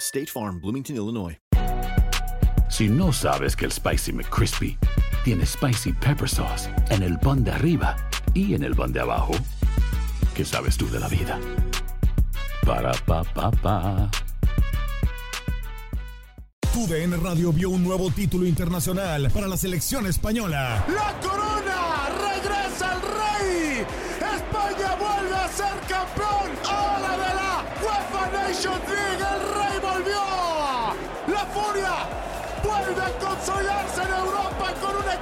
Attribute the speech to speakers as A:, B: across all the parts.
A: State Farm, Bloomington, Illinois.
B: Si no sabes que el Spicy McCrispy tiene Spicy Pepper Sauce en el pan de arriba y en el pan de abajo, ¿qué sabes tú de la vida? Para, pa, pa, pa.
C: Tu DN Radio vio un nuevo título internacional para la selección española.
D: ¡La corona! ¡Regresa el rey! ¡España vuelve a ser campeón! ¡Ahora de la UEFA Nations League!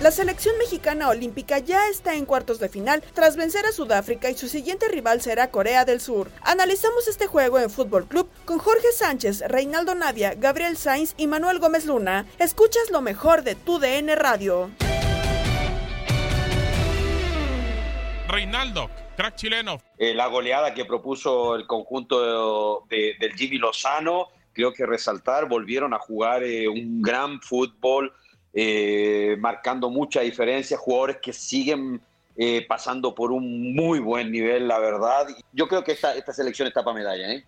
E: La selección mexicana olímpica ya está en cuartos de final tras vencer a Sudáfrica y su siguiente rival será Corea del Sur. Analizamos este juego en Fútbol Club con Jorge Sánchez, Reinaldo Navia, Gabriel Sainz y Manuel Gómez Luna. Escuchas lo mejor de tu DN Radio.
F: Reinaldo, crack chileno.
G: Eh, la goleada que propuso el conjunto de- del Jimmy Lozano, creo que resaltar, volvieron a jugar eh, un gran fútbol, eh, marcando mucha diferencia, jugadores que siguen eh, pasando por un muy buen nivel, la verdad. Yo creo que esta, esta selección está para medalla, ¿eh?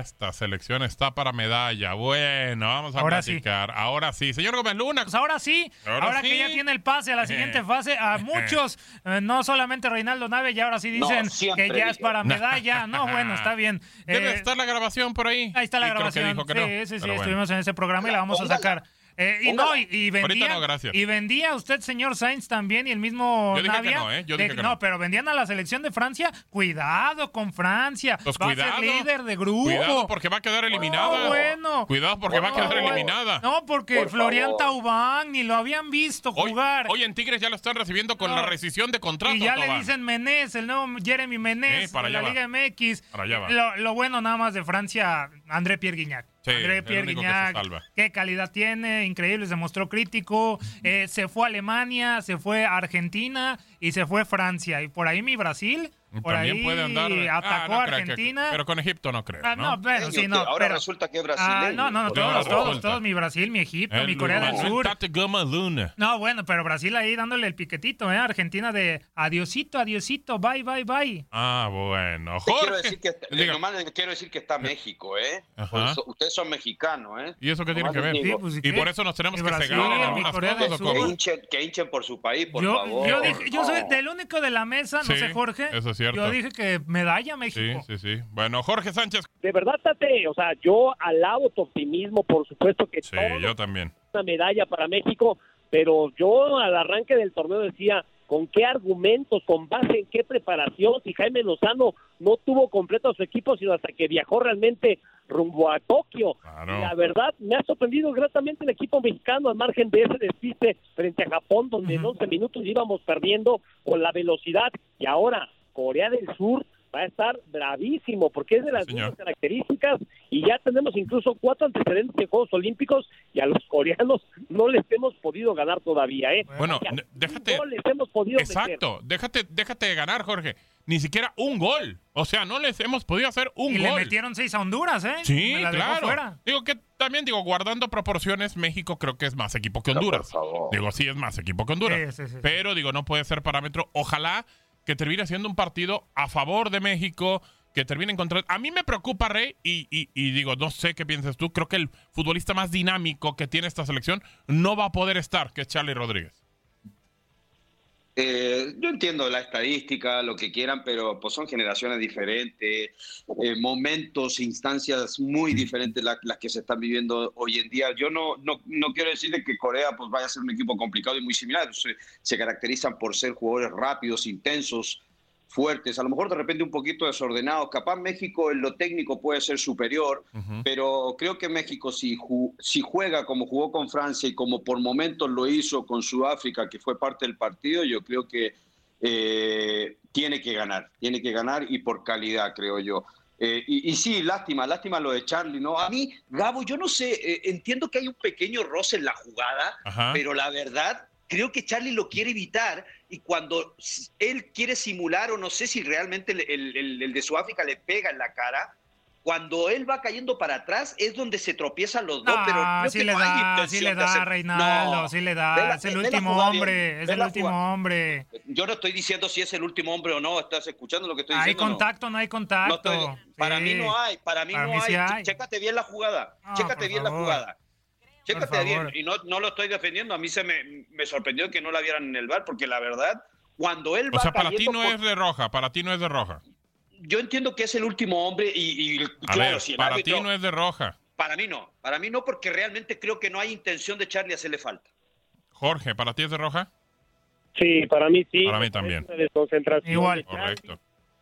F: Esta selección está para medalla. Bueno, vamos a
H: Ahora sí.
F: platicar. Ahora sí. Señor Gómez Luna.
H: Pues ahora sí,
F: Ahora
H: ahora,
F: sí.
H: que ya tiene el pase a la siguiente
F: Eh.
H: fase, a muchos, eh, no solamente Reinaldo Nave, ya ahora sí dicen que ya es para medalla. No, bueno, está bien.
F: Debe
H: Eh,
F: estar la grabación por ahí.
H: Ahí está la
F: Sí, creo que
H: grabación.
F: dijo que
H: sí,
F: no,
H: sí, sí,
F: bueno.
H: estuvimos en ese programa y la vamos a sacar. Eh, y
G: Póngala.
H: no, y, y vendía,
F: Ahorita no, gracias.
H: y vendía usted, señor Sainz, también, y el mismo
F: Yo dije que no, ¿eh? Yo
H: de-
F: dije que no.
H: pero vendían a la selección de Francia. Cuidado con Francia.
F: Pues
H: va
F: cuidado.
H: a ser líder de grupo.
F: Cuidado porque va a quedar eliminada.
H: No, bueno.
F: Cuidado porque va a quedar eliminada.
H: No, porque
G: Por
H: Florian
G: favor.
H: Taubán ni lo habían visto
F: Hoy,
H: jugar.
F: hoy en Tigres ya lo están recibiendo con
H: No.
F: la rescisión de contrato.
H: y ya le
F: Tobán.
H: dicen Menés, el nuevo Jeremy Menés
F: Sí, para
H: de la
F: va.
H: Liga MX.
F: Para allá va.
H: Lo, lo bueno nada más de Francia, André Pierre Guignac.
F: Sí,
H: André Pierre Guignac, qué calidad tiene, increíble, se mostró crítico. eh, se fue a Alemania, se fue a Argentina y se fue Francia. Y por ahí mi Brasil, por
F: También
H: ahí
F: puede andar. Ah,
H: atacó
F: no
H: a
F: creo que-
H: Argentina.
F: pero con Egipto no creo.
H: Ah,
F: ¿no?
H: pero
G: Sí, ahora
H: pero-
G: resulta que es
H: Ah, no, no, no, todos, todos, todos, mi Brasil, mi Egipto,
F: El
H: mi Corea del Sur.
F: Luna.
H: No, bueno, pero Brasil ahí dándole el piquetito, ¿eh? Argentina de adiosito, adiosito, bye, bye, bye.
F: Ah, bueno.
G: Te quiero
F: Jorge.
G: decir que, nomás les quiero decir que está México, ¿eh?
F: Ajá.
G: Ustedes son mexicanos, ¿eh?
F: ¿Y eso qué tiene que ver?
H: Sí, pues, ¿y
F: por eso nos tenemos que cegar en
H: mi
F: algunas
H: Corea del
F: cosas. ¿o
H: Sur.
G: que, hinchen, por su país, por
H: yo,
G: favor.
H: yo soy del único de la mesa, no
F: Sí,
H: sé, Jorge.
F: eso es cierto.
H: Yo dije que medalla
F: Sí,
H: México.
F: sí, sí. Bueno, Jorge Sánchez.
I: De verdad, Tate, o sea, yo alabo tu optimismo, por supuesto que
F: Sí, yo también.
I: una medalla para México, pero yo al arranque del torneo decía, ¿con qué argumentos, con base en qué preparación? Si Jaime Lozano no tuvo completo a su equipo, sino hasta que viajó realmente rumbo a Tokio.
F: Claro.
I: La verdad, me ha sorprendido gratamente el equipo mexicano al margen de ese despiste frente a Japón, donde en 11 minutos íbamos perdiendo con la velocidad. Y ahora, Corea del Sur va a estar bravísimo, porque es de las mismas características y ya tenemos incluso cuatro antecedentes de Juegos Olímpicos y a los coreanos no les hemos podido ganar todavía, ¿eh?
F: Bueno, déjate-
I: No les hemos podido meter.
F: Exacto. Déjate, déjate de ganar, Jorge. Ni siquiera un gol. O sea, no les hemos podido hacer un
H: Y le
F: gol.
H: metieron seis a Honduras, ¿eh?
F: Sí,
H: Me la dejó
F: claro.
H: fuera.
F: Digo que también, digo, guardando proporciones, México creo que es más equipo que Honduras.
G: por favor.
F: Digo, sí es más equipo que Honduras.
H: Sí, sí, sí.
F: Pero, digo, no puede ser parámetro. Ojalá que termine siendo un partido a favor de México, que termine encontrando. A mí me preocupa, Rey, y, y, y digo, no sé qué piensas tú. Creo que el futbolista más dinámico que tiene esta selección no va a poder estar, que es Charlie Rodríguez.
G: Eh, yo entiendo la estadística, lo que quieran, pero pues son generaciones diferentes, eh, momentos, instancias muy diferentes la- las que se están viviendo hoy en día. Yo no, no, no quiero decir de que Corea pues vaya a ser un equipo complicado y muy similar. Se caracterizan por ser jugadores rápidos, intensos, fuertes, a lo mejor de repente un poquito desordenados. Capaz México en lo técnico puede ser superior, pero creo que México si, ju- si juega como jugó con Francia y como por momentos lo hizo con Sudáfrica, que fue parte del partido, yo creo que eh, tiene que ganar, tiene que ganar y por calidad, creo yo. Eh, y, y sí, lástima, lástima lo de Charlie, ¿no? A mí, Gabo, yo no sé, eh, entiendo que hay un pequeño roce en la jugada,
F: Ajá.
G: pero la verdad, creo que Charlie lo quiere evitar y cuando él quiere simular, o no sé si realmente el, el- el- el de Sudáfrica le pega en la cara, cuando él va cayendo para atrás es donde se tropiezan los dos,
H: No,
G: pero creo
H: sí
G: que
H: le
G: no hay
H: da, sí le da, Reinaldo,
G: No.
H: sí le da.
G: La-
H: es el
G: la
H: último hombre, es el
G: la
H: último
G: jugada.
H: hombre.
G: Yo no estoy diciendo si es el último hombre o no, ¿estás escuchando lo que estoy
H: Hay
G: diciendo? no?
H: contacto, no hay
G: No
H: contacto.
G: estoy- para
H: Sí.
G: mí no hay, para mí
H: Para
G: no
H: mí
G: hay.
H: hay.
G: Chécate bien la jugada,
H: Ah,
G: chécate bien la
H: favor.
G: jugada. Chécate bien, y no, no lo estoy defendiendo, a mí se me, me sorprendió que no la vieran en el bar, porque la verdad, cuando él va
F: O sea, para ti no
G: por-
F: es de roja, para ti no es de roja.
G: Yo entiendo que es el último hombre y, y
F: A
G: claro,
F: ver,
G: si el
F: para
G: árbitro-
F: ti no es de roja.
G: Para mí no, para mí no, porque realmente creo que no hay intención de Charlie hacerle falta.
F: Jorge, ¿para ti es de roja?
I: Sí, para mí sí.
F: Para mí también.
I: Desconcentración
H: Igual.
F: Correcto.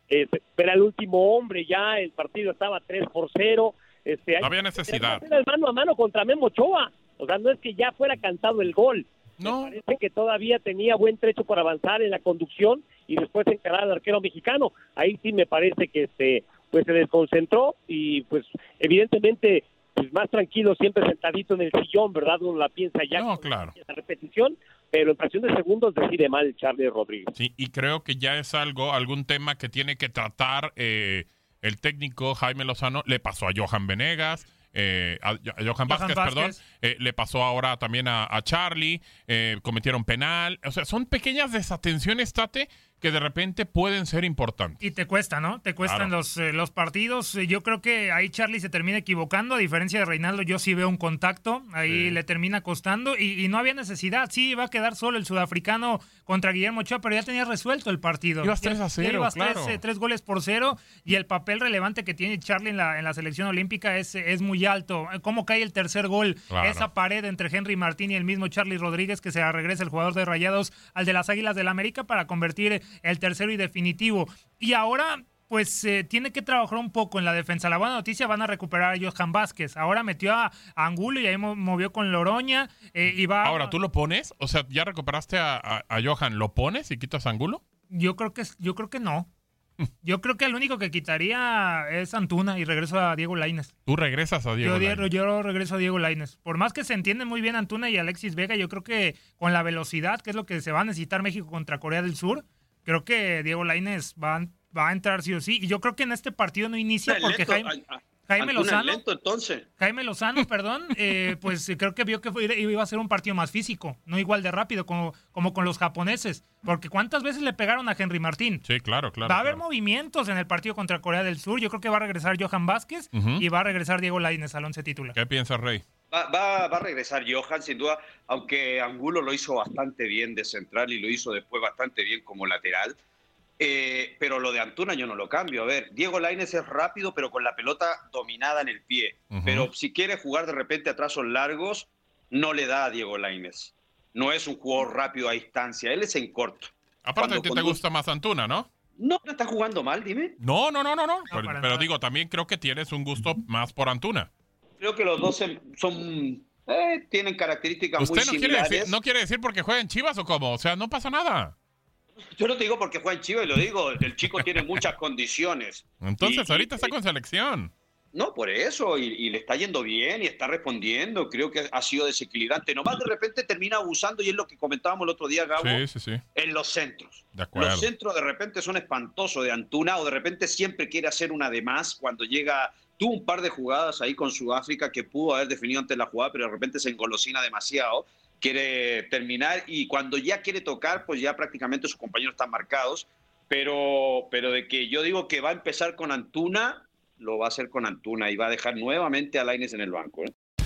I: Este, era el último hombre ya, el partido estaba 3 por 0. Este,
F: No había necesidad.
I: Era el mano a mano contra Memo Ochoa. O sea, no es que ya fuera cantado el gol.
F: No.
I: Me parece que todavía tenía buen trecho por avanzar en la conducción y después encarar al arquero mexicano. Ahí sí me parece que este, pues se desconcentró y pues evidentemente pues más tranquilo siempre sentadito en el sillón, ¿verdad? Uno la piensa ya
F: No, claro.
I: la repetición, pero en fracción de segundos decide mal Charlie Rodríguez.
F: Sí, y creo que ya es algo, algún tema que tiene que tratar eh, el técnico Jaime Lozano. Le pasó a Johan Venegas, eh, a, Johan Vázquez,
H: Vázquez.
F: perdón. eh, le pasó ahora también a, a Charlie. eh, cometieron penal. O sea, son pequeñas desatenciones, Tate, que de repente pueden ser importantes.
H: Y te cuesta, ¿no? Te cuestan
F: Claro.
H: los, eh, los partidos. Eh, Yo creo que ahí Charlie se termina equivocando. A diferencia de Reinaldo, yo sí veo un contacto. Ahí le termina costando. Y, y no había necesidad. Sí, iba a quedar solo el sudafricano contra Guillermo Ochoa, pero ya tenía resuelto el partido.
F: Ibas
H: Ya-
F: 3 a
H: ya
F: 0,
H: ibas
F: claro.
H: tres, eh, tres goles por cero. Y el papel relevante que tiene Charlie en la, en la selección olímpica es, es muy alto. Eh, ¿Cómo cae el tercer gol?
F: Claro.
H: Esa pared entre Henry Martín y el mismo Charlie Rodríguez, que se la regresa el jugador de Rayados al de las Águilas del América para convertir el tercero y definitivo. Y ahora, pues eh, tiene que trabajar un poco en la defensa. La buena noticia, van a recuperar a Johan Vázquez. Ahora metió a, a Angulo y ahí mo- movió con Loroña. eh, y va,
F: Ahora, ¿tú lo pones? O sea, ya recuperaste a, a- a Johan, ¿lo pones y quitas ángulo?
H: Yo creo que, yo creo que no. Yo creo que el único que quitaría es Antuna y regreso a Diego Lainez.
F: Tú regresas a Diego
H: Yo,
F: Lainez.
H: Yo regreso a Diego Lainez. Por más que se entienden muy bien Antuna y Alexis Vega, yo creo que con la velocidad, que es lo que se va a necesitar México contra Corea del Sur, creo que Diego Lainez va, a- va a entrar sí o sí. Y yo creo que en este partido no inicia porque
G: lento,
H: Jaime,
G: a- a-
H: Jaime Lozano,
G: lento, entonces.
H: Jaime Lozano, perdón, eh, pues eh, creo que vio que fue- iba a ser un partido más físico, no igual de rápido como, como con los japoneses. Porque ¿cuántas veces le pegaron a Henry Martín?
F: Sí, claro, claro.
H: va a haber
F: claro.
H: movimientos en el partido contra Corea del Sur. Yo creo que va a regresar Johan Vázquez y va a regresar Diego Lainez al once titular.
F: ¿Qué piensas, Rey?
G: Va, va- va a regresar Johan, sin duda, aunque Angulo lo hizo bastante bien de central y lo hizo después bastante bien como lateral. Eh, pero lo de Antuna yo no lo cambio. A ver, Diego Lainez es rápido, pero con la pelota dominada en el pie. Pero si quiere jugar de repente a trazos largos, no le da a Diego Lainez. No es un jugador rápido a distancia, él es en corto.
F: Aparte,
G: Cuando
F: a ti te gusta más Antuna, ¿no?
G: No, no está jugando mal, dime.
F: No, no, no, no, no. pero digo, también creo que tienes un gusto más por Antuna.
G: Creo que los dos son, eh, tienen características
F: ¿Usted
G: muy
F: no quiere,
G: similares.
F: decir, no quiere decir porque juega en Chivas o cómo? O sea, no pasa nada.
G: Yo no te digo porque juega en Chivas, lo digo, el chico tiene muchas condiciones.
F: Entonces,
G: Y-
F: ahorita
G: y-
F: está con selección.
G: No, por eso, y, y le está yendo bien y está respondiendo. Creo que ha sido desequilibrante. Nomás de repente termina abusando, y es lo que comentábamos el otro día, Gabo,
F: Sí, sí, sí.
G: en los centros.
F: De acuerdo.
G: Los centros de repente son espantosos de Antuna, o de repente siempre quiere hacer una de más cuando llega. Tuvo un par de jugadas ahí con Sudáfrica que pudo haber definido antes la jugada, pero de repente se engolosina demasiado. Quiere terminar y cuando ya quiere tocar, pues ya prácticamente sus compañeros están marcados. pero, pero de que yo digo que va a empezar con Antuna, lo va a hacer con Antuna y va a dejar nuevamente a Laines en el banco. ¿eh?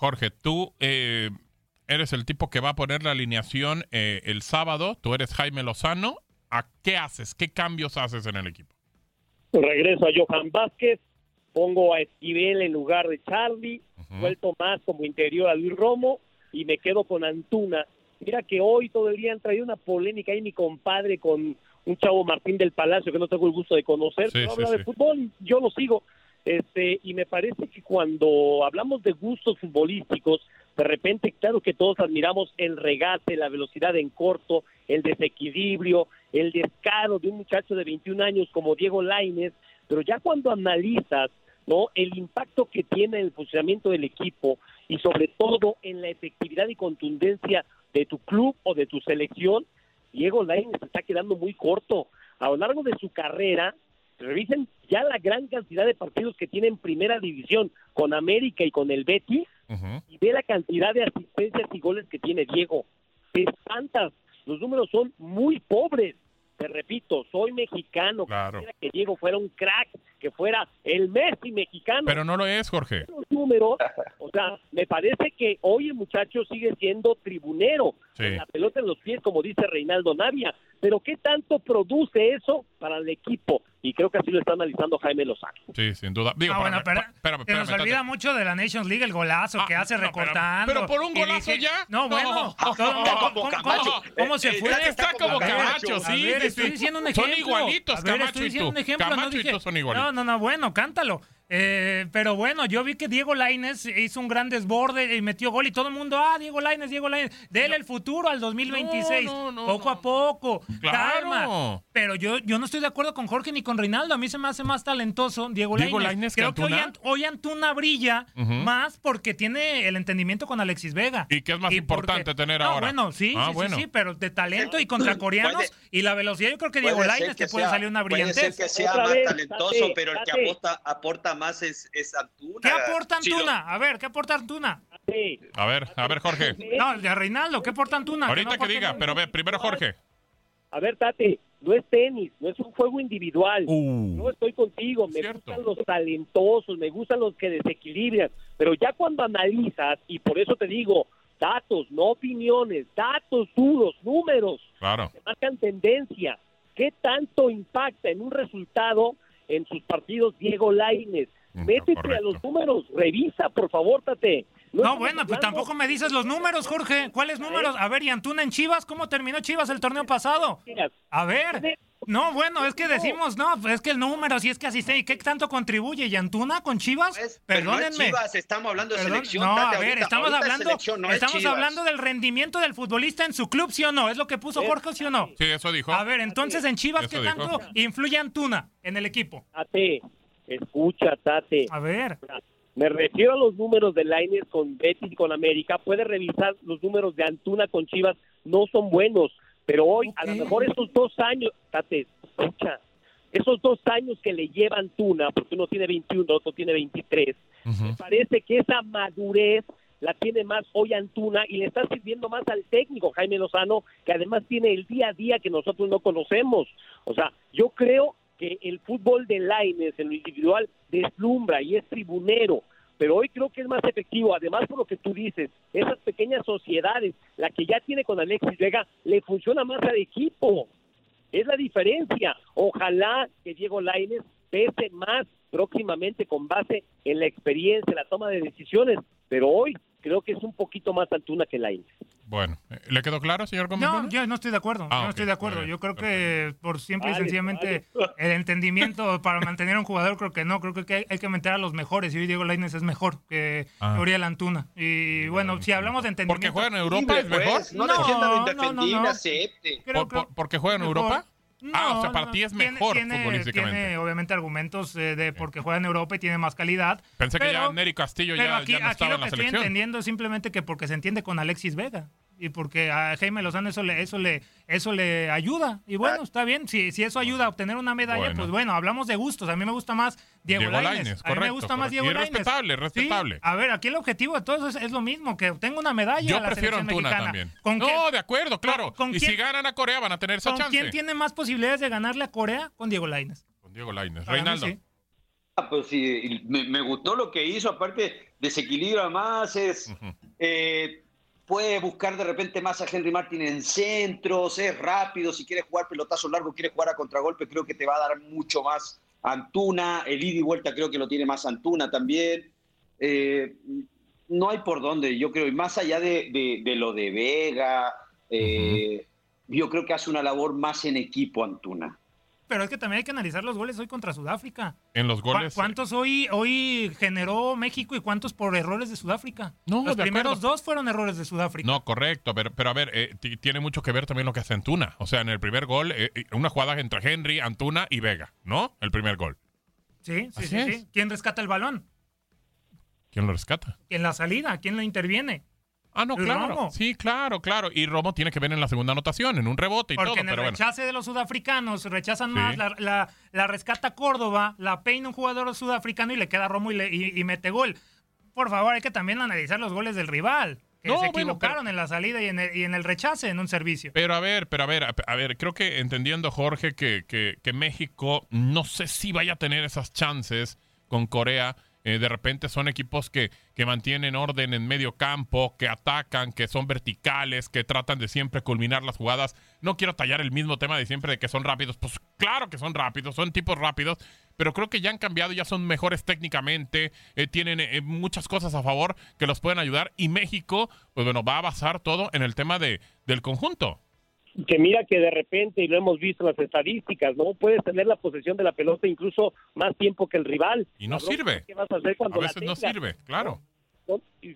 F: Jorge, tú eh, eres el tipo que va a poner la alineación eh, el sábado. Tú eres Jaime Lozano. ¿A qué haces? ¿Qué cambios haces en el equipo?
I: Regreso a Johan Vázquez, pongo a Esquivel en lugar de Charlie, suelto más como interior a Luis Romo y me quedo con Antuna. Mira que hoy todo el día han traído una polémica ahí mi compadre con un chavo Martín del Palacio que no tengo el gusto de conocer,
F: Sí,
I: pero
F: sí,
I: habla
F: sí.
I: de fútbol, yo lo sigo. Este, y me parece que cuando hablamos de gustos futbolísticos, de repente, claro que todos admiramos el regate, la velocidad en corto, el desequilibrio, el descaro de un muchacho de 21 años como Diego Lainez, pero ya cuando analizas no el impacto que tiene en el funcionamiento del equipo y sobre todo en la efectividad y contundencia de tu club o de tu selección, Diego Lainez se está quedando muy corto. A lo largo de su carrera, revisen ya la gran cantidad de partidos que tiene en primera división con América y con el Betis y ve la cantidad de asistencias y goles que tiene Diego. Te espantas, los números son muy pobres. Te repito, soy mexicano.
F: Claro.
I: Quisiera que Diego fuera un crack, que fuera el Messi mexicano.
F: Pero no lo es, Jorge.
I: Los números, o sea, me parece que hoy el muchacho sigue siendo tribunero,
F: Sí.
I: con la pelota en los pies, como dice Reinaldo Navia. Pero ¿qué tanto produce eso para el equipo? Y creo que así lo está analizando Jaime Lozano.
F: Sí, sin duda. Digo,
H: Ah, bueno,
F: espérame,
H: pero-
F: espérame,
H: Se nos
F: espérame,
H: olvida
F: Tate.
H: mucho de la Nations League, el golazo que hace
F: no,
H: recortando.
F: pero por un golazo
H: dije-
F: ya.
H: No, bueno.
F: No.
H: todo-
F: Como
H: ¿cómo- cómo-
G: Camacho.
H: cómo- ¿Cómo se
G: Eh,
H: fue?
G: Tate
F: está como Camacho, sí,
H: ver, estoy diciendo un
F: Son
H: ejemplo.
F: igualitos,
H: A ver,
F: Camacho
H: estoy
F: y
H: diciendo
F: tú.
H: un ejemplo.
F: Camacho y tú son igualitos.
H: No, no, no, bueno, cántalo. Eh, pero bueno, yo vi que Diego Lainez hizo un gran desborde y metió gol y todo el mundo, ah, Diego Lainez, Diego Lainez, dele el futuro al 2026,
F: No, no, no,
H: poco a poco,
F: Claro.
H: calma. Pero yo, yo no estoy de acuerdo con Jorge ni con Reinaldo, a mí se me hace más talentoso Diego,
F: Diego que
H: Creo que hoy,
F: Antuna.
H: Ant- hoy Antuna brilla más porque tiene el entendimiento con Alexis Vega.
F: ¿Y qué es más importante tener
H: No,
F: ahora?
H: bueno, sí,
F: Ah,
H: sí, sí,
F: bueno.
H: sí, pero de talento y contra coreanos
G: Puede-
H: y la velocidad, yo creo que Diego
G: que
H: te puede salir una
G: Puede ser
H: brillantez.
G: que sea
I: Otra
G: más
I: vez,
G: talentoso,
I: Tate,
G: pero el que
I: Tate.
G: aporta, aporta más es, es Antuna.
H: ¿Qué aporta Antuna? A ver, ¿qué aporta Antuna?
I: Sí.
F: A ver, a ver, Jorge.
H: No, de Reinaldo, ¿qué aporta Antuna?
F: Ahorita
H: no
F: que diga, pero ve, primero Jorge.
I: A ver, Tate, no es tenis, no es un juego individual.
F: Uh.
I: No estoy contigo, me
F: Cierto.
I: gustan los talentosos, me gustan los que desequilibran, pero ya cuando analizas, y por eso te digo, datos, no opiniones, datos duros, números,
F: Claro.
I: que marcan tendencia, ¿qué tanto impacta en un resultado en sus partidos Diego Lainez?
F: Mm,
I: Métete
F: correcto.
I: a los números, revisa, por favor, Tate.
H: No, bueno, pues
I: hablando-
H: tampoco me dices los números, Jorge. ¿Cuáles números? A ver, ¿y Antuna en Chivas? ¿Cómo terminó Chivas el torneo pasado? A ver. No, bueno, es que decimos, no, pues es que el número, si es que así ¿y qué tanto contribuye? ¿Y Antuna con Chivas?
G: Pero no es
H: Perdónenme.
G: Chivas, estamos hablando de
H: Perdón,
G: selección.
H: no, a ver,
G: ahorita-
H: estamos
G: ahorita
H: hablando,
G: no
H: estamos hablando del rendimiento del futbolista en su club, ¿sí o no? ¿Es lo que puso Jorge, sí o no?
F: Sí, eso dijo.
H: A ver, entonces en Chivas,
F: Eso
H: ¿qué
F: dijo.
H: tanto influye Antuna en el equipo?
I: Tate, escucha, Tate.
H: A ver.
I: Me refiero a los números de Lainez con Betis y con América. Puede revisar los números de Antuna con Chivas. No son buenos. Pero hoy, a lo mejor estos dos años, Tate, escucha, esos dos años que le llevan Tuna, porque uno tiene 21, otro tiene 23, me parece que esa madurez la tiene más hoy Antuna y le está sirviendo más al técnico Jaime Lozano, que además tiene el día a día que nosotros no conocemos. O sea, yo creo que el fútbol de Laines en lo individual deslumbra y es tribunero, pero hoy creo que es más efectivo, además por lo que tú dices, esas pequeñas sociedades, la que ya tiene con Alexis Vega, le funciona más al equipo. Es la diferencia. Ojalá que Diego Laines pese más próximamente con base en la experiencia, la toma de decisiones, pero hoy creo que es un poquito más Antuna que Laines.
F: Bueno, ¿le quedó claro, señor Gómez?
H: No, yo no estoy de acuerdo.
F: Ah,
H: yo no estoy de acuerdo. Yo creo que por simple y
I: Vale,
H: sencillamente el entendimiento para mantener a un jugador, creo que no. Creo que hay, hay que meter a los mejores. Y hoy Diego Lainez es mejor que
F: Ah.
H: Uriel Antuna. Y bueno, si hablamos de entendimiento.
F: ¿Porque juega en Europa es mejor?
G: Pues, no
H: no, no.
G: acepte.
H: Creo-
F: ¿Por-
H: creo-
F: por- ¿Porque juega en
H: mejor.
F: Europa? Ah, o sea,
H: No,
F: para
H: no,
F: ti es mejor
H: tiene,
F: futbolísticamente.
H: Tiene obviamente argumentos eh, de porque juega en Europa y tiene más calidad.
F: Pensé que ya Nery Castillo ya,
H: aquí,
F: ya no
H: aquí
F: estaba
H: lo
F: en
H: que
F: la
H: estoy
F: selección.
H: entendiendo es simplemente que porque se entiende con Alexis Vega y porque a Jaime Lozano eso le eso le eso le ayuda y bueno está bien si, si eso ayuda a obtener una medalla
F: Bueno.
H: pues bueno hablamos de gustos a mí me gusta más Diego,
F: Diego
H: Lainez.
F: Lainez,
H: a mí me
F: correcto,
H: gusta más. Diego
F: Y es respetable,
H: Sí,
F: respetable.
H: a ver aquí el objetivo de todos es, es lo mismo que obtenga una medalla
F: Yo
H: a la
F: prefiero
H: selección
F: Antuna
H: mexicana
F: también.
H: ¿Con
F: no,
H: quién-
F: de acuerdo, claro.
H: con
F: y
H: quién-
F: si ganan a Corea van a tener esa
H: ¿Con
F: chance.
H: quién tiene más posibilidades de ganarle a Corea? Con Diego Lainez.
F: Con Diego Lainez.
H: Para mí
F: Reinaldo.
H: sí.
G: Ah, pues sí, me, me gustó lo que hizo, aparte desequilibra más, es eh, puede buscar de repente más a Henry Martin en centros, es rápido, si quiere jugar pelotazo largo, quiere jugar a contragolpe, creo que te va a dar mucho más Antuna, el ida y vuelta creo que lo tiene más Antuna también. Eh, no hay por dónde, yo creo, y más allá de, de- de lo de Vega, eh, yo creo que hace una labor más en equipo Antuna.
H: Pero es que también hay que analizar los goles hoy contra Sudáfrica.
F: En los
H: ¿Cu-
F: goles.
H: ¿Cuántos hoy, hoy generó México y cuántos por errores de Sudáfrica?
F: No,
H: Los
F: de
H: primeros
F: acuerdo.
H: dos fueron errores de Sudáfrica.
F: No, correcto, pero, pero a ver, eh, ti- tiene mucho que ver también lo que hace Antuna. O sea, en el primer gol, eh, eh, una jugada entre Henry, Antuna y Vega, ¿no? El primer gol.
H: Sí, sí,
F: Así
H: sí,
F: es.
H: sí. ¿Quién rescata el balón?
F: ¿Quién lo rescata?
H: En la salida, ¿quién lo interviene?
F: Ah, no, claro.
H: Romo.
F: Sí, claro, claro. Y Romo tiene que ver en la segunda anotación, en un rebote y
H: Porque
F: todo,
H: en el
F: pero bueno.
H: rechace de los sudafricanos rechazan
F: Sí.
H: más, la, la- la rescata Córdoba, la peina un jugador sudafricano y le queda Romo y, le- y- y mete gol. Por favor, hay que también analizar los goles del rival, que
F: No,
H: se
F: bueno,
H: equivocaron en la salida y en, el, y en el rechace en un servicio.
F: Pero a ver, pero a ver, a, a ver, creo que entendiendo, Jorge, que, que, que México no sé si vaya a tener esas chances con Corea. Eh, de repente son equipos que, que mantienen orden en medio campo, que atacan, que son verticales, que tratan de siempre culminar las jugadas. No quiero tallar el mismo tema de siempre de que son rápidos. Pues claro que son rápidos, son tipos rápidos, pero creo que ya han cambiado, ya son mejores técnicamente, eh, tienen eh, muchas cosas a favor que los pueden ayudar. Y México, pues bueno, va a basar todo en el tema de, del conjunto.
I: Que mira que de repente, y lo hemos visto en las estadísticas, ¿no? Puedes tener la posesión de la pelota incluso más tiempo que el rival.
F: Y no sirve.
I: ¿Qué vas a hacer cuando
F: A
I: la
F: veces no sirve, claro.
I: ¿No? Y,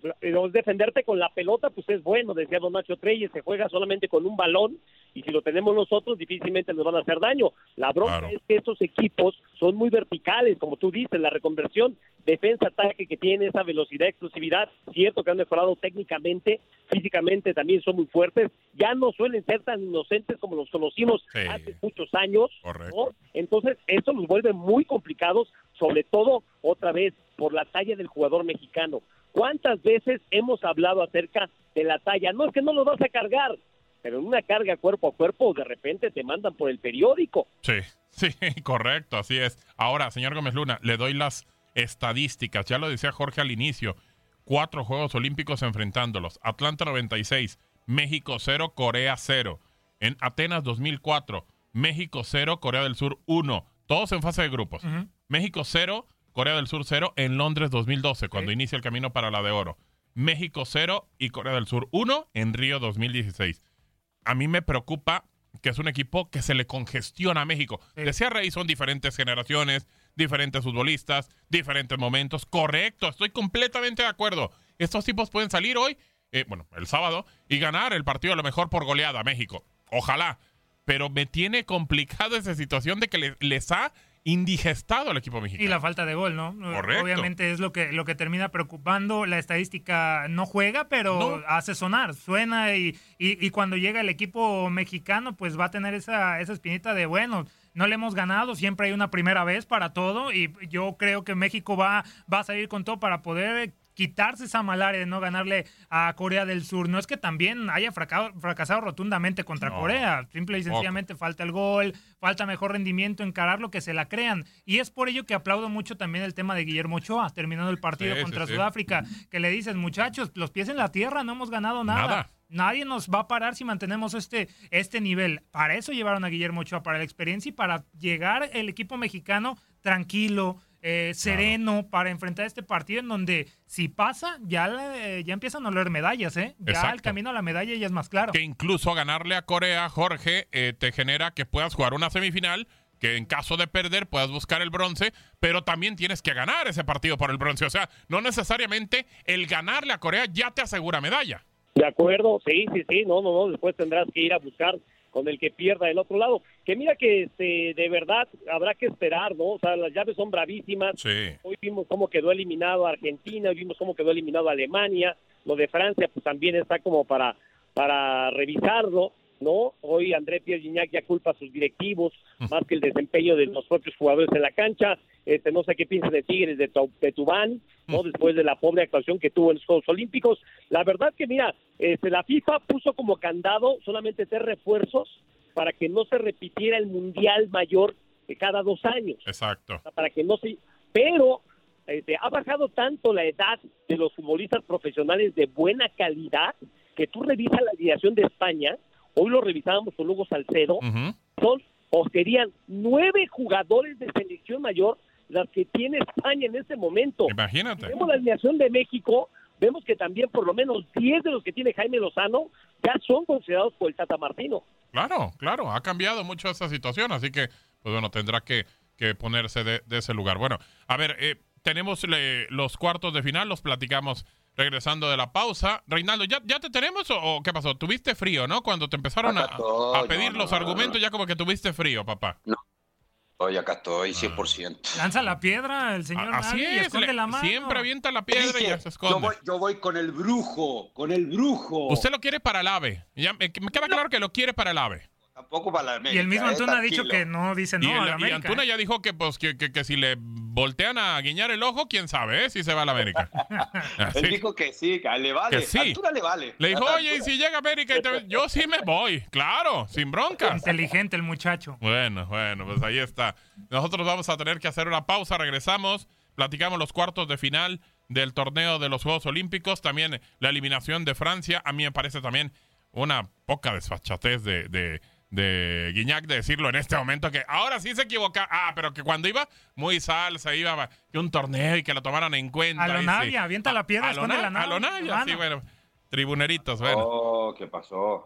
I: defenderte con la pelota, pues es bueno, decía Don Nacho Treyes, se juega solamente con un balón y si lo tenemos nosotros difícilmente nos van a hacer daño. La bronca
F: Claro.
I: es que estos equipos son muy verticales, como tú dices, la reconversión defensa-ataque que tiene esa velocidad, explosividad, cierto que han mejorado técnicamente, físicamente también son muy fuertes, ya no suelen ser tan inocentes como los conocimos
F: Sí.
I: hace muchos años. ¿no? Entonces, esto los vuelve muy complicados, sobre todo, otra vez, por la talla del jugador mexicano. ¿Cuántas veces hemos hablado acerca de la talla? No es que no lo vas a cargar, pero en una carga cuerpo a cuerpo, de repente te mandan por el periódico.
F: Sí, sí, correcto, así es. Ahora, señor Gómez Luna, le doy las estadísticas. Ya lo decía Jorge al inicio. Cuatro Juegos Olímpicos enfrentándolos. Atlanta 96, México 0, Corea 0. En Atenas 2004, México 0, Corea del Sur 1. Todos en fase de grupos. México 0, Corea del Sur 0 en Londres 2012, cuando inicia el camino para la de oro. México 0 y Corea del Sur 1 en Río 2016. A mí me preocupa que es un equipo que se le congestiona a México. Decía Rey, son diferentes generaciones, diferentes futbolistas, diferentes momentos. Correcto, estoy completamente de acuerdo. Estos tipos pueden salir hoy, eh, bueno, el sábado, y ganar el partido a lo mejor por goleada a México. Ojalá. Pero me tiene complicado esa situación de que le- les ha indigestado al equipo mexicano.
H: Y la falta de gol, ¿no?
F: Correcto.
H: Obviamente es lo que, lo que termina preocupando. La estadística no juega, pero hace sonar, suena y, y, y cuando llega el equipo mexicano, pues va a tener esa, esa espinita de, bueno, no le hemos ganado, siempre hay una primera vez para todo y yo creo que México va, va a salir con todo para poder quitarse esa malaria de no ganarle a Corea del Sur. No es que también haya fracasado, fracasado rotundamente contra Corea, simple y sencillamente falta el gol, falta mejor rendimiento, encarar lo que se la crean. Y es por ello que aplaudo mucho también el tema de Guillermo Ochoa, terminando el partido
F: Sí,
H: contra
F: sí, sí.
H: Sudáfrica, que le dices, muchachos, los pies en la tierra, no hemos ganado nada.
F: Nada.
H: Nadie nos va a parar si mantenemos este, este nivel. Para eso llevaron a Guillermo Ochoa, para la experiencia y para llegar el equipo mexicano tranquilo, eh, sereno, para enfrentar este partido en donde si pasa, ya, le- ya empiezan a oler medallas, ¿eh? Ya
F: Exacto.
H: el camino a la medalla ya es más claro.
F: Que incluso ganarle a Corea, Jorge, eh, te genera que puedas jugar una semifinal, que en caso de perder puedas buscar el bronce, pero también tienes que ganar ese partido por el bronce. O sea, no necesariamente el ganarle a Corea ya te asegura medalla.
I: De acuerdo, sí, sí, sí, no, no, no, después tendrás que ir a buscar con el que pierda del otro lado. Que mira que este, de verdad habrá que esperar, ¿no? O sea, las llaves son bravísimas.
F: Sí.
I: Hoy vimos cómo quedó eliminado Argentina, hoy vimos cómo quedó eliminado Alemania, lo de Francia pues también está como para, para revisarlo, ¿no? Hoy André Pierre Gignac ya culpa a sus directivos más que el desempeño de los propios jugadores en la cancha. Este, no sé qué piensa de Tigres de, de Tubán, ¿no? Después de la pobre actuación que tuvo en los Juegos Olímpicos. La verdad que, mira, este, la FIFA puso como candado solamente tres refuerzos para que no se repitiera el Mundial mayor de cada dos años
F: Exacto.
I: para que no se... Pero este, ha bajado tanto la edad de los futbolistas profesionales de buena calidad que tú revisas la alineación de España, hoy lo revisábamos con Hugo Salcedo, son o serían nueve jugadores de selección mayor las que tiene España en este momento.
F: Imagínate.
I: Si vemos la alineación de México, vemos que también por lo menos 10 de los que tiene Jaime Lozano ya son considerados por el Tata Martino.
F: Claro, claro, ha cambiado mucho esa situación, así que, pues bueno, tendrá que, que ponerse de, de ese lugar. Bueno, a ver, eh, tenemos le- los cuartos de final, los platicamos regresando de la pausa. Reinaldo, ¿ya, ya te tenemos o, o qué pasó? ¿Tuviste frío, no? Cuando te empezaron a, a
G: no,
F: pedir
G: no,
F: los
G: no,
F: argumentos, ya como que tuviste frío, papá.
G: Hoy acá estoy, 100%.
H: Lanza la piedra el señor
F: Así es,
H: esconde
F: le-
H: la mano.
F: siempre avienta la piedra y ya se
G: yo
F: esconde.
G: voy, yo voy con el brujo, con el brujo.
F: Usted lo quiere para el AVE. Ya, me, me queda claro que lo quiere para el AVE.
G: Tampoco para la América.
H: Y el mismo
G: eh,
H: Antuna ha dicho que no dice no
F: y, el-
H: a la
F: y
H: América.
F: Antuna
H: ¿eh?
F: ya dijo que, pues, que, que- que si le voltean a guiñar el ojo, quién sabe, ¿eh? Si se va a la América.
G: Él dijo que sí, que le vale.
F: Que sí.
G: Antuna le vale.
F: Le dijo, oye, y si llega América, y te- yo sí me voy. Claro, sin broncas.
H: Inteligente el muchacho.
F: Bueno, bueno, pues ahí está. Nosotros vamos a tener que hacer una pausa, regresamos, platicamos los cuartos de final del torneo de los Juegos Olímpicos, también la eliminación de Francia. A mí me parece también una poca desfachatez de, de, de Guiñac de decirlo en este momento que ahora sí se equivoca. Ah, pero que cuando iba muy salsa, iba que un torneo y que lo tomaran en cuenta.
H: A lo
F: sí.
H: Navia, avienta la piedra,
F: A,
H: esconde la
F: Na- a lo Navia, sí, bueno. Tribuneritos, bueno.
G: Oh, ¿qué pasó?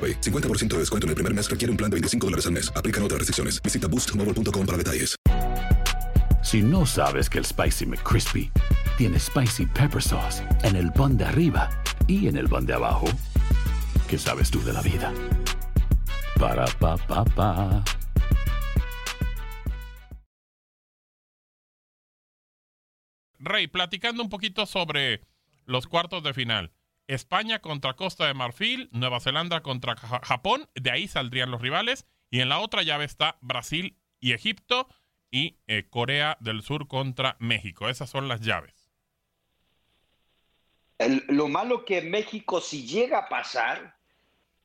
C: AroPay. 50% de descuento en el primer mes requiere un plan de 25 dólares al mes. Aplican otras restricciones. Visita boostmobile.com para detalles.
B: Si no sabes que el Spicy McCrispy tiene Spicy Pepper Sauce en el pan de arriba y en el pan de abajo, ¿qué sabes tú de la vida? Para, pa, pa, pa.
F: Rey, platicando un poquito sobre los cuartos de final. España contra Costa de Marfil, Nueva Zelanda contra Japón, de ahí saldrían los rivales. Y en la otra llave está Brasil y Egipto y eh, Corea del Sur contra México. Esas son las llaves.
G: lo malo que México, si llega a pasar,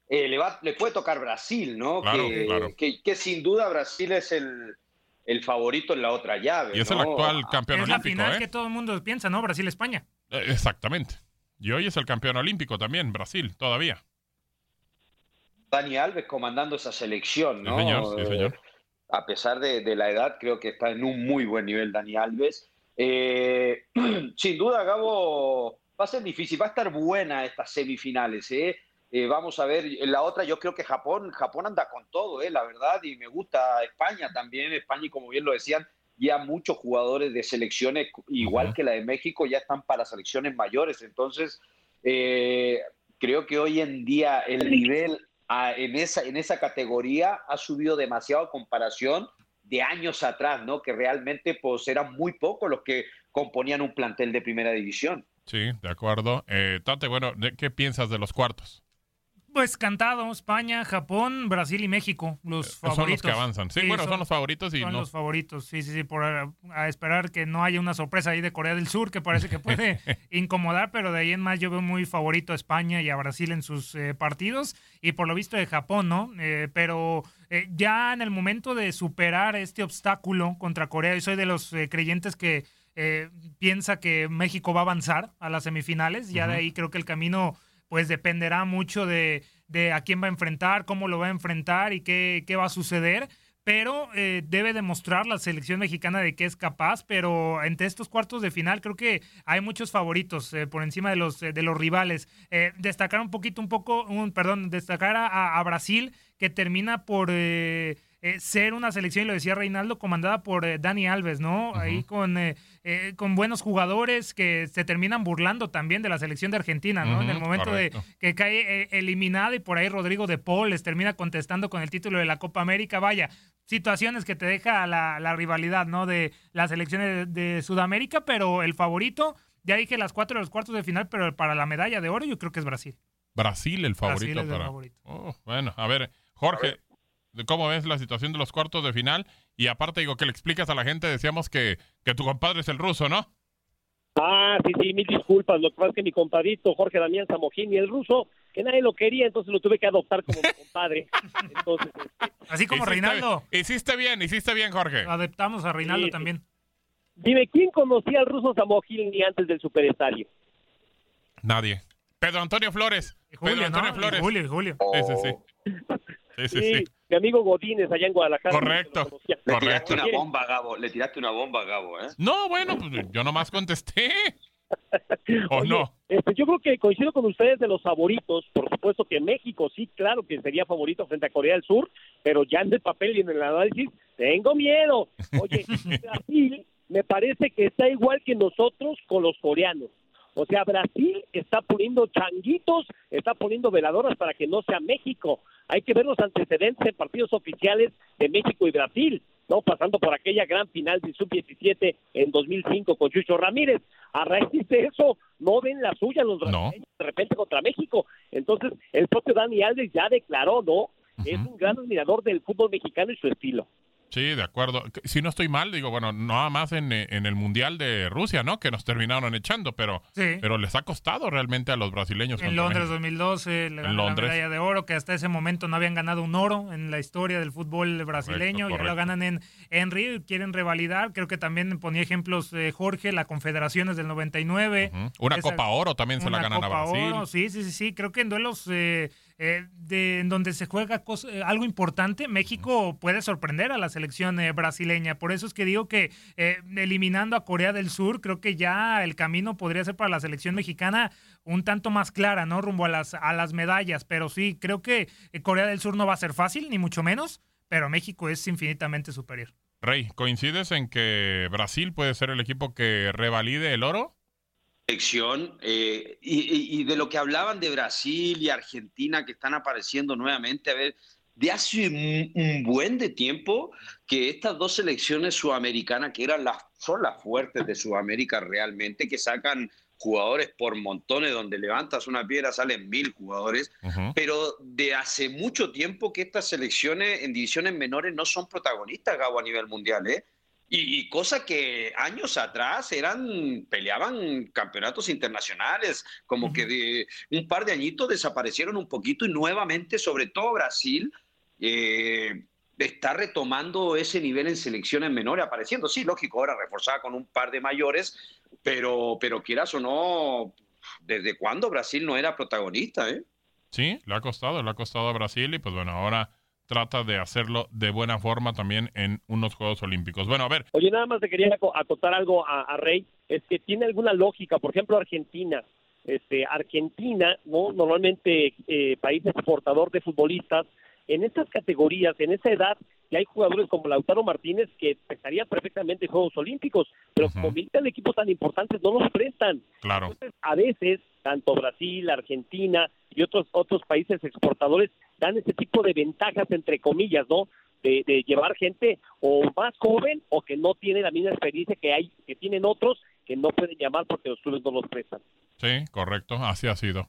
G: eh, le, va, le puede tocar Brasil, ¿no? que, que, sin duda Brasil es el, el, favorito en la otra llave.
F: Y es el actual campeón olímpico.
H: Es la final
F: ¿eh?
H: que todo el mundo piensa, ¿no? Brasil-España.
F: exactamente. Y hoy es el campeón olímpico también, Brasil, todavía.
G: Dani Alves comandando esa selección, ¿no?
F: Sí, señor, sí, señor.
G: a pesar de, la edad, creo que está en un muy buen nivel Dani Alves. Eh, sin duda, Gabo, va a ser difícil, va a estar buena estas semifinales, ¿eh? ¿eh? vamos a ver, la otra yo creo que Japón, Japón anda con todo, ¿eh? la verdad, y me gusta España también, España, y como bien lo decían, ya muchos jugadores de selecciones, igual que la de México, ya están para selecciones mayores. Entonces, eh, creo que hoy en día el nivel en, esa, en esa categoría ha subido demasiado a comparación de años atrás, ¿no? Que realmente pues eran muy pocos los que componían un plantel de primera división.
F: Sí, de acuerdo. Eh, Tate, bueno, ¿qué piensas de los cuartos?
H: Pues cantado, España, Japón, Brasil y México, los favoritos.
F: Son los que avanzan. Sí, bueno, son, los favoritos y
H: son
F: no.
H: los favoritos, sí, sí, sí, por a, esperar que no haya una sorpresa ahí de Corea del Sur que parece que puede incomodar, pero de ahí en más yo veo muy favorito a España y a Brasil en sus eh, partidos y por lo visto de Japón, ¿no? Eh, pero eh, ya en el momento de superar este obstáculo contra Corea, y soy de los creyentes que piensa que México va a avanzar a las semifinales, ya de ahí creo que el camino pues dependerá mucho de, a quién va a enfrentar, cómo lo va a enfrentar y qué, qué va a suceder. Pero eh, debe demostrar la selección mexicana de que es capaz. Pero entre estos cuartos de final creo que hay muchos favoritos eh, por encima de los, de los rivales. Eh, destacar un poquito, un poco, un, perdón, destacar a, a Brasil que termina por eh, ser una selección, y lo decía Reinaldo, comandada por eh, Dani Alves, ¿no? Ahí con, eh, con buenos jugadores que se terminan burlando también de la selección de Argentina, ¿no? en el momento de que cae eliminada y por ahí Rodrigo de Paul les termina contestando con el título de la Copa América. Vaya, situaciones que te deja la, rivalidad, ¿no? De las selecciones de, Sudamérica, pero el favorito, ya dije las cuatro de los cuartos de final, pero para la medalla de oro yo creo que es Brasil.
F: Brasil el favorito.
H: Brasil es
F: para...
H: el favorito.
F: Oh, bueno, a ver, Jorge, cómo ves la situación de los cuartos de final. Y aparte, digo, que le explicas a la gente, decíamos que, que tu compadre es el ruso, ¿no?
I: Ah, sí, sí, mil disculpas. Lo que pasa es que mi compadrito Jorge Damián Samojín y el ruso, que nadie lo quería, entonces lo tuve que adoptar como mi compadre. Entonces, este,
H: Así como Reinaldo.
F: Hiciste bien, hiciste bien, Jorge.
H: Adaptamos a Reinaldo también.
I: Dime, ¿quién conocía al ruso Samojín ni antes del superestadio?
F: Nadie. Pedro Antonio Flores.
H: Julio,
F: Pedro Antonio
H: ¿no?
F: Flores.
H: Julio, Julio.
F: Sí, sí, sí. Sí, sí, sí.
I: Mi amigo Godínez allá en Guadalajara.
F: Correcto.
G: Le tiraste una bomba, Gabo. Le tiraste una bomba, Gabo, ¿eh?
F: No, bueno, pues yo nomás contesté. ¿O
I: Oye,
F: no?
I: Este, yo creo que coincido con ustedes de los favoritos. Por supuesto que México sí, claro que sería favorito frente a Corea del Sur, pero ya en el papel y en el análisis tengo miedo. Oye, Brasil me parece que está igual que nosotros con los coreanos. O sea, Brasil está poniendo changuitos, está poniendo veladoras para que no sea México. Hay que ver los antecedentes en partidos oficiales de México y Brasil, ¿no? Pasando por aquella gran final del Sub-17 en 2005 con Chucho Ramírez. A raíz de eso, no ven la suya los brasileños de repente contra México. Entonces, el propio Dani Alves ya declaró, ¿no? Es un gran admirador del fútbol mexicano y su estilo.
F: Sí, de acuerdo. Si no estoy mal, digo, bueno, nada más en, eh, en el Mundial de Rusia, ¿no? Que nos terminaron echando, pero,
H: Sí.
F: pero les ha costado realmente a los brasileños.
H: En Londres
F: México.
H: 2012 le ganan la medalla de oro, que hasta ese momento no habían ganado un oro en la historia del fútbol brasileño. Ya
F: correcto.
H: lo ganan en, en Río y quieren revalidar. Creo que también ponía ejemplos eh, Jorge, la Confederaciones del 99.
F: Ujú. Una
H: Esa-
F: Copa Oro también se la
H: una
F: ganan a
H: Copa
F: Brasil.
H: Oro, sí, sí, sí, sí. Creo que en duelos eh, eh, de, en donde se juega eh, algo importante, México puede sorprender a la selección eh, brasileña. Por eso es que digo que eh, eliminando a Corea del Sur, creo que ya el camino podría ser para la selección mexicana un tanto más clara, ¿no? Rumbo a las, a las medallas. Pero sí, creo que Corea del Sur no va a ser fácil, ni mucho menos, pero México es infinitamente superior.
F: Rey, ¿coincides en que Brasil puede ser el equipo que revalide el oro?
G: Selección eh, y, de lo que hablaban de Brasil y Argentina que están apareciendo nuevamente, a ver, de hace un, un, buen de tiempo que estas dos selecciones sudamericanas, que eran las, son las fuertes de Sudamérica realmente, que sacan jugadores por montones, donde levantas una piedra salen mil jugadores, pero de hace mucho tiempo que estas selecciones en divisiones menores no son protagonistas, Gabo, a nivel mundial, ¿eh? Y, cosa que años atrás eran, peleaban campeonatos internacionales, como que de un par de añitos desaparecieron un poquito y nuevamente, sobre todo Brasil, eh, está retomando ese nivel en selecciones menores, apareciendo, sí, lógico, ahora reforzada con un par de mayores, pero, pero quieras o no, ¿desde cuándo Brasil no era protagonista? Eh?
F: Sí, le ha costado, le ha costado a Brasil y pues bueno, ahora trata de hacerlo de buena forma también en unos Juegos Olímpicos. Bueno, a ver.
I: Oye, nada más te quería acotar algo a, Rey, es que tiene alguna lógica, por ejemplo, Argentina. Este, Argentina, ¿no? normalmente eh, país exportador de futbolistas, en estas categorías, en esa edad, que hay jugadores como Lautaro Martínez que estarían perfectamente en Juegos Olímpicos, pero como visitan equipos tan importantes no los prestan.
F: Claro.
I: Entonces, a veces, tanto Brasil, Argentina y otros otros países exportadores dan ese tipo de ventajas, entre comillas, ¿no? De, de, llevar gente o más joven o que no tiene la misma experiencia que hay que tienen otros que no pueden llamar porque los clubes no los prestan.
F: Sí, correcto, así ha sido.